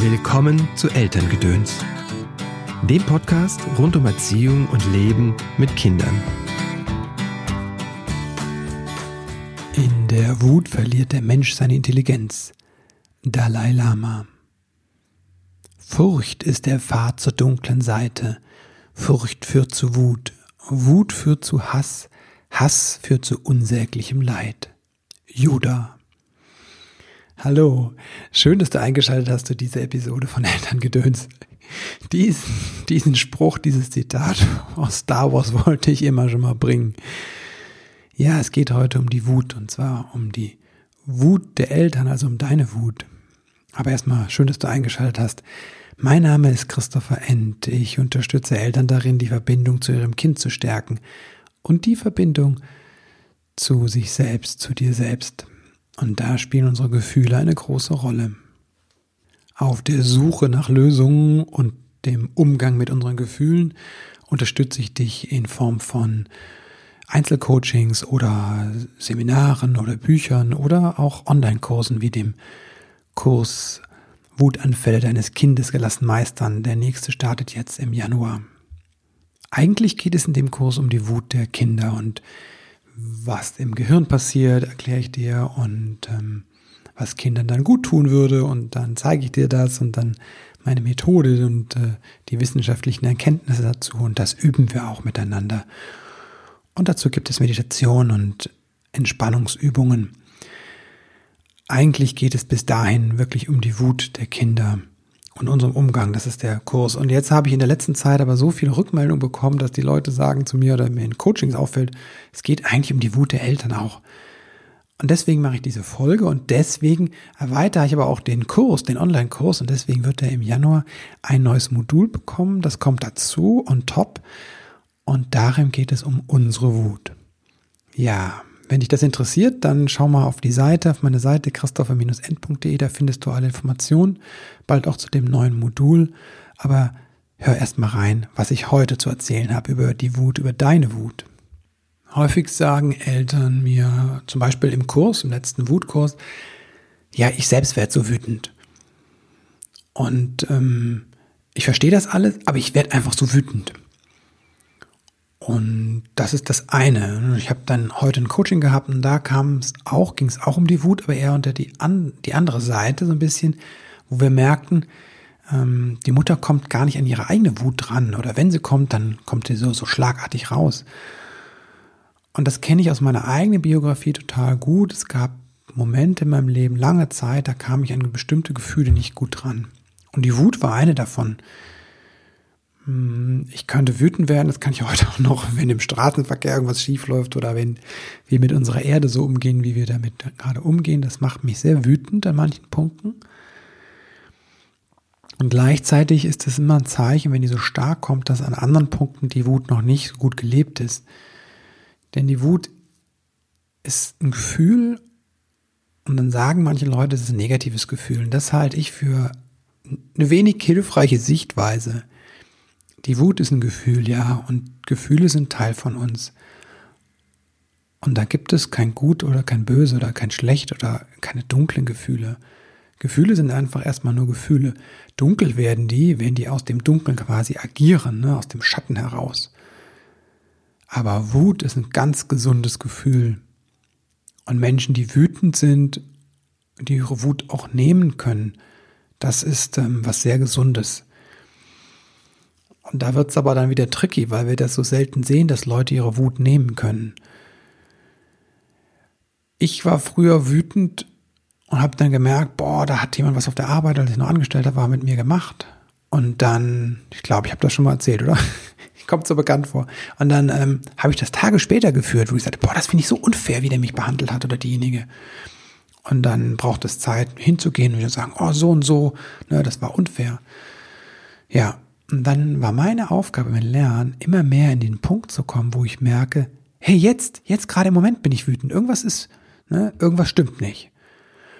Willkommen zu Elterngedöns, dem Podcast rund um Erziehung und Leben mit Kindern. In der Wut verliert der Mensch seine Intelligenz. Dalai Lama. Furcht ist der Pfad zur dunklen Seite. Furcht führt zu Wut. Wut führt zu Hass. Hass führt zu unsäglichem Leid. Judah. Hallo, schön, dass du eingeschaltet hast zu dieser Episode von Elterngedöns. Diesen, diesen Spruch, dieses Zitat aus Star Wars wollte ich immer schon mal bringen. Ja, es geht heute um die Wut und zwar um die Wut der Eltern, also um deine Wut. Aber erstmal schön, dass du eingeschaltet hast. Mein Name ist Christopher End. Ich unterstütze Eltern darin, die Verbindung zu ihrem Kind zu stärken und die Verbindung zu sich selbst, zu dir selbst. Und da spielen unsere Gefühle eine große Rolle. Auf der Suche nach Lösungen und dem Umgang mit unseren Gefühlen unterstütze ich dich in Form von Einzelcoachings oder Seminaren oder Büchern oder auch Online-Kursen wie dem Kurs Wutanfälle deines Kindes gelassen meistern. Der nächste startet jetzt im Januar. Eigentlich geht es in dem Kurs um die Wut der Kinder und was im Gehirn passiert, erkläre ich dir und ähm, was Kindern dann gut tun würde und dann zeige ich dir das und dann meine Methode und äh, die wissenschaftlichen Erkenntnisse dazu und das üben wir auch miteinander. Und dazu gibt es Meditation und Entspannungsübungen. Eigentlich geht es bis dahin wirklich um die Wut der Kinder und unserem Umgang. Das ist der Kurs. Und jetzt habe ich in der letzten Zeit aber so viele Rückmeldungen bekommen, dass die Leute sagen zu mir oder mir in Coachings auffällt, es geht eigentlich um die Wut der Eltern auch. Und deswegen mache ich diese Folge und deswegen erweitere ich aber auch den Kurs, den Online-Kurs und deswegen wird er im Januar ein neues Modul bekommen. Das kommt dazu on top und darin geht es um unsere Wut. Ja, wenn dich das interessiert, dann schau mal auf die Seite, auf meine Seite christopher-end.de, da findest du alle Informationen, bald auch zu dem neuen Modul. Aber hör erst mal rein, was ich heute zu erzählen habe über die Wut, über deine Wut. Häufig sagen Eltern mir, zum Beispiel im Kurs, im letzten Wutkurs, ja, ich selbst werde so wütend. Und ähm, ich verstehe das alles, aber ich werde einfach so wütend. Und das ist das eine. Ich habe dann heute ein Coaching gehabt und da kam es auch, ging es auch um die Wut, aber eher unter die, an, die andere Seite so ein bisschen, wo wir merkten, ähm, die Mutter kommt gar nicht an ihre eigene Wut dran. Oder wenn sie kommt, dann kommt sie so, so schlagartig raus. Und das kenne ich aus meiner eigenen Biografie total gut. Es gab Momente in meinem Leben, lange Zeit, da kam ich an bestimmte Gefühle nicht gut dran. Und die Wut war eine davon. Hm, ich könnte wütend werden, das kann ich heute auch noch, wenn im Straßenverkehr irgendwas schief läuft oder wenn wir mit unserer Erde so umgehen, wie wir damit gerade umgehen. Das macht mich sehr wütend an manchen Punkten. Und gleichzeitig ist es immer ein Zeichen, wenn die so stark kommt, dass an anderen Punkten die Wut noch nicht so gut gelebt ist. Denn die Wut ist ein Gefühl und dann sagen manche Leute, es ist ein negatives Gefühl. Und das halte ich für eine wenig hilfreiche Sichtweise. Die Wut ist ein Gefühl, ja, und Gefühle sind Teil von uns. Und da gibt es kein Gut oder kein Böse oder kein Schlecht oder keine dunklen Gefühle. Gefühle sind einfach erstmal nur Gefühle. Dunkel werden die, wenn die aus dem Dunkeln quasi agieren, ne, aus dem Schatten heraus. Aber Wut ist ein ganz gesundes Gefühl. Und Menschen, die wütend sind, die ihre Wut auch nehmen können, das ist ähm, was sehr Gesundes. Und da wird es aber dann wieder tricky, weil wir das so selten sehen, dass Leute ihre Wut nehmen können. Ich war früher wütend und habe dann gemerkt, boah, da hat jemand was auf der Arbeit, als ich noch Angestellter war, mit mir gemacht. Und dann, ich glaube, ich habe das schon mal erzählt, oder? Kommt so bekannt vor. Und dann ähm, habe ich das Tage später geführt, wo ich sagte, boah, das finde ich so unfair, wie der mich behandelt hat oder diejenige. Und dann braucht es Zeit, hinzugehen und wieder sagen, oh, so und so, ne, das war unfair. Ja, und dann war meine Aufgabe im Lernen, immer mehr in den Punkt zu kommen, wo ich merke, hey, jetzt, jetzt gerade im Moment bin ich wütend. Irgendwas ist, ne, irgendwas stimmt nicht.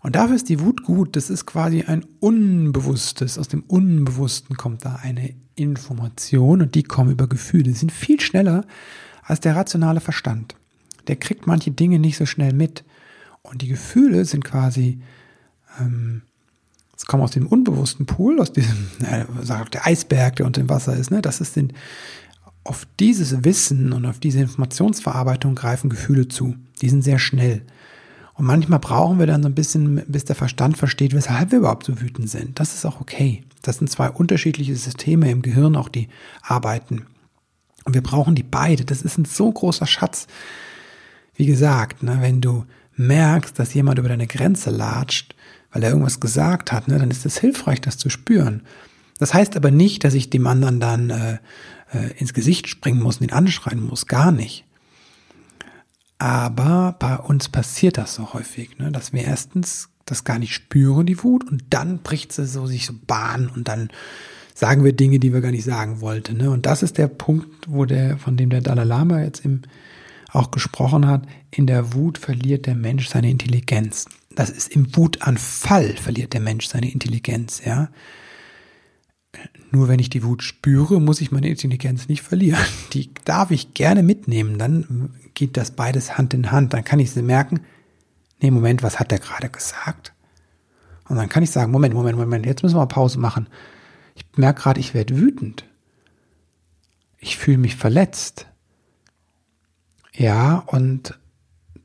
Und dafür ist die Wut gut. Das ist quasi ein Unbewusstes. Aus dem Unbewussten kommt da eine Information und die kommen über Gefühle. Die sind viel schneller als der rationale Verstand. Der kriegt manche Dinge nicht so schnell mit. Und die Gefühle sind quasi ähm, Das kommt aus dem unbewussten Pool, aus diesem, äh, sagt der Eisberg, der unter dem Wasser ist. Ne? Das ist den, auf dieses Wissen und auf diese Informationsverarbeitung greifen Gefühle zu. Die sind sehr schnell. Und manchmal brauchen wir dann so ein bisschen, bis der Verstand versteht, weshalb wir überhaupt so wütend sind. Das ist auch okay. Das sind zwei unterschiedliche Systeme im Gehirn, auch die arbeiten. Und wir brauchen die beide. Das ist ein so großer Schatz. Wie gesagt, ne, wenn du merkst, dass jemand über deine Grenze latscht, weil er irgendwas gesagt hat, ne, dann ist es hilfreich, das zu spüren. Das heißt aber nicht, dass ich dem anderen dann äh, äh, ins Gesicht springen muss und ihn anschreien muss. Gar nicht. Aber bei uns passiert das so häufig, ne, dass wir erstens das gar nicht spüren, die Wut, und dann bricht sie so sich so Bahn und dann sagen wir Dinge, die wir gar nicht sagen wollten. Ne? Und das ist der Punkt, wo der, von dem der Dalai Lama jetzt im, auch gesprochen hat. In der Wut verliert der Mensch seine Intelligenz. Das ist im Wutanfall verliert der Mensch seine Intelligenz, ja. Nur wenn ich die Wut spüre, muss ich meine Intelligenz nicht verlieren. Die darf ich gerne mitnehmen. Dann geht das beides Hand in Hand. Dann kann ich sie merken, nee, Moment, was hat der gerade gesagt? Und dann kann ich sagen, Moment, Moment, Moment, jetzt müssen wir Pause machen. Ich merke gerade, ich werde wütend. Ich fühle mich verletzt. Ja, und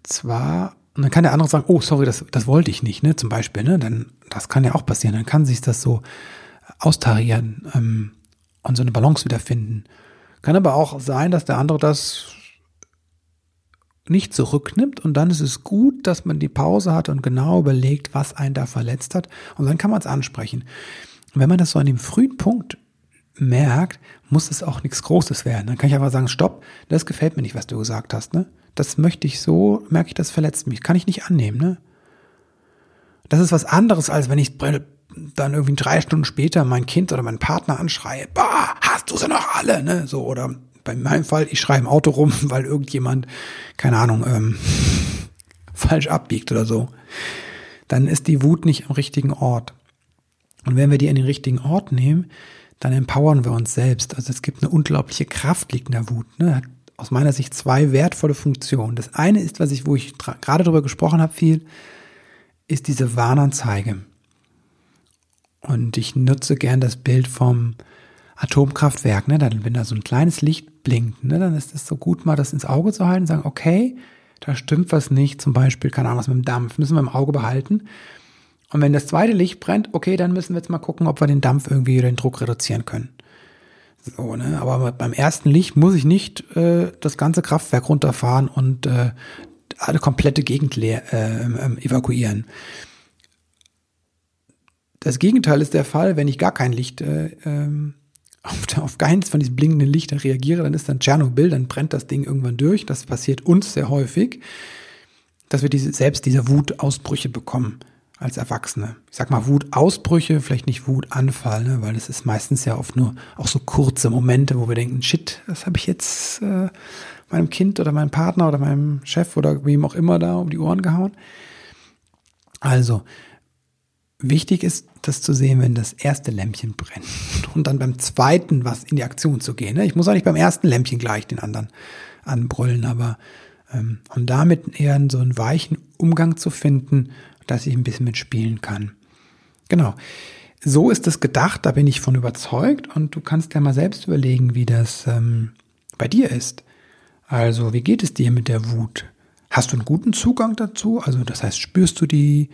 zwar, und dann kann der andere sagen, oh, sorry, das, das wollte ich nicht, ne, zum Beispiel, ne, dann, das kann ja auch passieren, dann kann sich das so austarieren ähm, und so eine Balance wiederfinden. Kann aber auch sein, dass der andere das nicht zurücknimmt und dann ist es gut, dass man die Pause hat und genau überlegt, was einen da verletzt hat und dann kann man es ansprechen. Und wenn man das so an dem frühen Punkt merkt, muss es auch nichts Großes werden. Dann kann ich einfach sagen, stopp, das gefällt mir nicht, was du gesagt hast. Ne? Das möchte ich so, merke ich, das verletzt mich. Kann ich nicht annehmen. Ne? Das ist was anderes, als wenn ich dann irgendwie drei Stunden später mein Kind oder meinen Partner anschreie, bah, hast du sie noch alle, ne? So, oder bei meinem Fall, ich schreie im Auto rum, weil irgendjemand, keine Ahnung, ähm, falsch abbiegt oder so. Dann ist die Wut nicht am richtigen Ort. Und wenn wir die an den richtigen Ort nehmen, dann empowern wir uns selbst. Also es gibt eine unglaubliche Kraft, liegt in der Wut. Ne? Aus meiner Sicht zwei wertvolle Funktionen. Das eine ist, was ich, wo ich gerade drüber gesprochen habe, viel, ist diese Warnanzeige. Und ich nutze gern das Bild vom Atomkraftwerk. Ne? Dann, wenn da so ein kleines Licht blinkt, ne? dann ist es so gut, mal das ins Auge zu halten und sagen, okay, da stimmt was nicht. Zum Beispiel, keine Ahnung, was mit dem Dampf, müssen wir im Auge behalten. Und wenn das zweite Licht brennt, okay, dann müssen wir jetzt mal gucken, ob wir den Dampf irgendwie den Druck reduzieren können. So, ne? Aber beim ersten Licht muss ich nicht äh, das ganze Kraftwerk runterfahren und äh, alle komplette Gegend leer, äh, evakuieren. Das Gegenteil ist der Fall, wenn ich gar kein Licht äh, ähm, auf, auf keins von diesen blinkenden Lichtern reagiere, dann ist dann Tschernobyl, dann brennt das Ding irgendwann durch. Das passiert uns sehr häufig, dass wir diese, selbst diese Wutausbrüche bekommen als Erwachsene. Ich sag mal Wutausbrüche, vielleicht nicht Wutanfall, ne? weil es ist meistens ja oft nur auch so kurze Momente, wo wir denken, shit, das habe ich jetzt äh, meinem Kind oder meinem Partner oder meinem Chef oder wem auch immer da um die Ohren gehauen. Also, wichtig ist, das zu sehen, wenn das erste Lämpchen brennt und dann beim zweiten was in die Aktion zu gehen. Ne? Ich muss auch nicht beim ersten Lämpchen gleich den anderen anbrüllen, aber ähm, um damit eher so einen weichen Umgang zu finden dass ich ein bisschen mitspielen kann. Genau. So ist es gedacht, da bin ich von überzeugt und du kannst ja mal selbst überlegen, wie das ähm, bei dir ist. Also, wie geht es dir mit der Wut? Hast du einen guten Zugang dazu? Also, das heißt, spürst du die?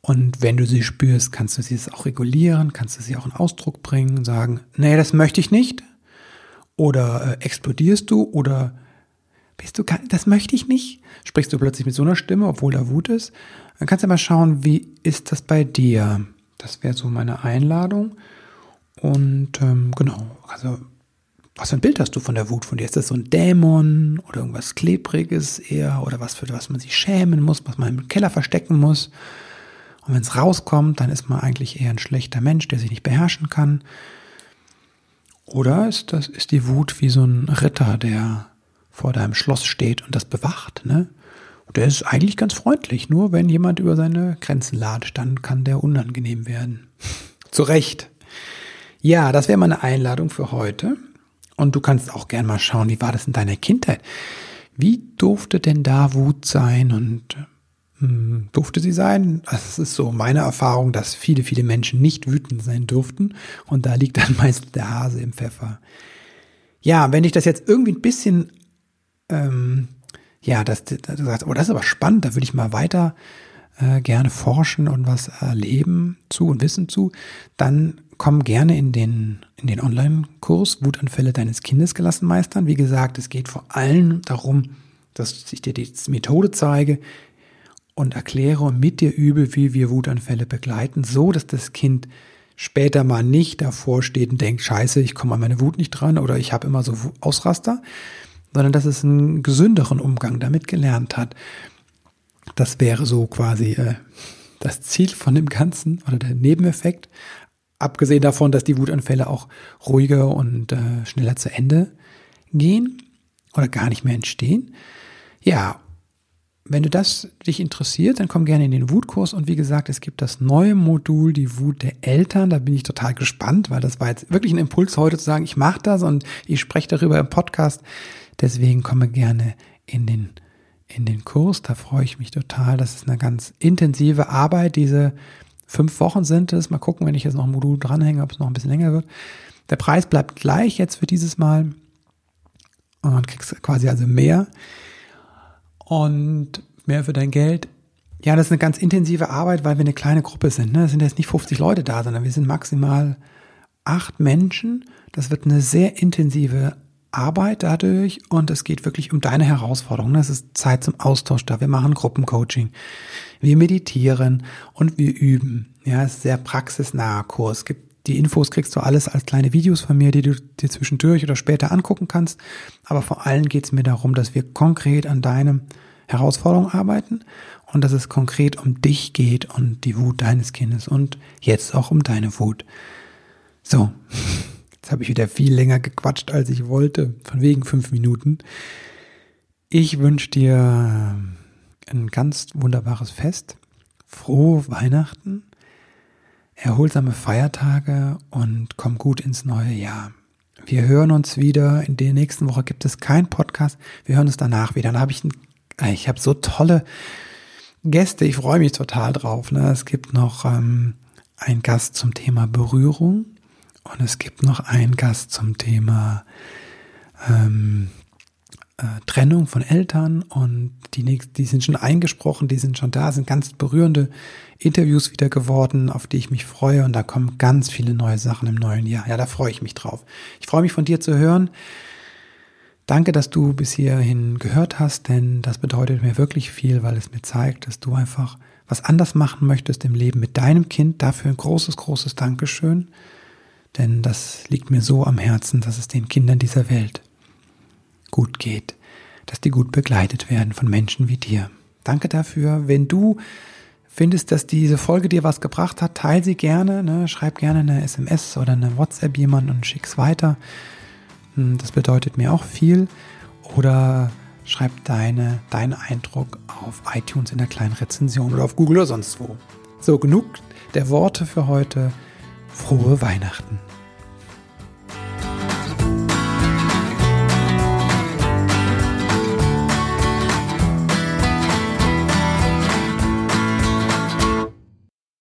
Und wenn du sie spürst, kannst du sie auch regulieren, kannst du sie auch in Ausdruck bringen, sagen, nee, das möchte ich nicht. Oder äh, explodierst du oder bist du, das möchte ich nicht? Sprichst du plötzlich mit so einer Stimme, obwohl da Wut ist? Dann kannst du mal schauen, wie ist das bei dir? Das wäre so meine Einladung. Und ähm, genau, also was für ein Bild hast du von der Wut von dir? Ist das so ein Dämon oder irgendwas Klebriges eher oder was, für was man sich schämen muss, was man im Keller verstecken muss? Und wenn es rauskommt, dann ist man eigentlich eher ein schlechter Mensch, der sich nicht beherrschen kann. Oder ist das, ist die Wut wie so ein Ritter, der vor deinem Schloss steht und das bewacht, ne? der ist eigentlich ganz freundlich, nur wenn jemand über seine Grenzen latscht, dann kann der unangenehm werden. Zu Recht. Ja, das wäre meine Einladung für heute. Und du kannst auch gern mal schauen, wie war das in deiner Kindheit? Wie durfte denn da Wut sein und hm, durfte sie sein. Es ist so meine Erfahrung, dass viele, viele Menschen nicht wütend sein durften. Und da liegt dann meist der Hase im Pfeffer. Ja, wenn ich das jetzt irgendwie ein bisschen, ähm, ja, das, das, das, oh, das ist aber spannend, da würde ich mal weiter äh, gerne forschen und was erleben zu und wissen zu, dann komm gerne in den, in den Online-Kurs Wutanfälle deines Kindes gelassen meistern. Wie gesagt, es geht vor allem darum, dass ich dir die Methode zeige und erkläre und mit dir übe, wie wir Wutanfälle begleiten, so dass das Kind später mal nicht davor steht und denkt, scheiße, ich komme an meine Wut nicht dran oder ich habe immer so Ausraster, sondern dass es einen gesünderen Umgang damit gelernt hat. Das wäre so quasi äh, das Ziel von dem Ganzen oder der Nebeneffekt. Abgesehen davon, dass die Wutanfälle auch ruhiger und äh, schneller zu Ende gehen oder gar nicht mehr entstehen. Ja, wenn du das dich interessiert, dann komm gerne in den Wutkurs und wie gesagt, es gibt das neue Modul, die Wut der Eltern. Da bin ich total gespannt, weil das war jetzt wirklich ein Impuls heute zu sagen, ich mache das und ich spreche darüber im Podcast. Deswegen komme gerne in den in den Kurs. Da freue ich mich total. Das ist eine ganz intensive Arbeit. Diese fünf Wochen sind es. Mal gucken, wenn ich jetzt noch ein Modul dranhänge, ob es noch ein bisschen länger wird. Der Preis bleibt gleich jetzt für dieses Mal. Und kriegst quasi also mehr. Und mehr für dein Geld. Ja, das ist eine ganz intensive Arbeit, weil wir eine kleine Gruppe sind. Ne? Es sind jetzt nicht 50 Leute da, sondern wir sind maximal acht Menschen. Das wird eine sehr intensive Arbeit dadurch und es geht wirklich um deine Herausforderungen. Es ist Zeit zum Austausch da. Wir machen Gruppencoaching, wir meditieren und wir üben. Ja, es ist sehr praxisnaher Kurs. Gibt die Infos kriegst du alles als kleine Videos von mir, die du dir zwischendurch oder später angucken kannst. Aber vor allem geht es mir darum, dass wir konkret an deinem Herausforderung arbeiten und dass es konkret um dich geht und die Wut deines Kindes und jetzt auch um deine Wut. So, Jetzt habe ich wieder viel länger gequatscht, als ich wollte, von wegen fünf Minuten. Ich wünsche dir ein ganz wunderbares Fest, frohe Weihnachten, erholsame Feiertage und komm gut ins neue Jahr. Wir hören uns wieder. In der nächsten Woche gibt es keinen Podcast. Wir hören uns danach wieder. Dann habe ich, ich habe so tolle Gäste. Ich freue mich total drauf. Ne? Es gibt noch ähm, einen Gast zum Thema Berührung. Und es gibt noch einen Gast zum Thema ähm, äh, Trennung von Eltern und die, nächsten, die sind schon eingesprochen, die sind schon da, sind ganz berührende Interviews wieder geworden, auf die ich mich freue und da kommen ganz viele neue Sachen im neuen Jahr. Ja, da freue ich mich drauf. Ich freue mich von dir zu hören. Danke, dass du bis hierhin gehört hast, denn das bedeutet mir wirklich viel, weil es mir zeigt, dass du einfach was anders machen möchtest im Leben mit deinem Kind. Dafür ein großes, großes Dankeschön. Denn das liegt mir so am Herzen, dass es den Kindern dieser Welt gut geht, dass die gut begleitet werden von Menschen wie dir. Danke dafür. Wenn du findest, dass diese Folge dir was gebracht hat, teile sie gerne. Ne? Schreib gerne eine SMS oder eine WhatsApp jemand und schick's weiter. Hm, das bedeutet mir auch viel. Oder schreib deine, deinen Eindruck auf iTunes in der kleinen Rezension oder auf Google oder sonst wo. So, genug der Worte für heute. Frohe Weihnachten.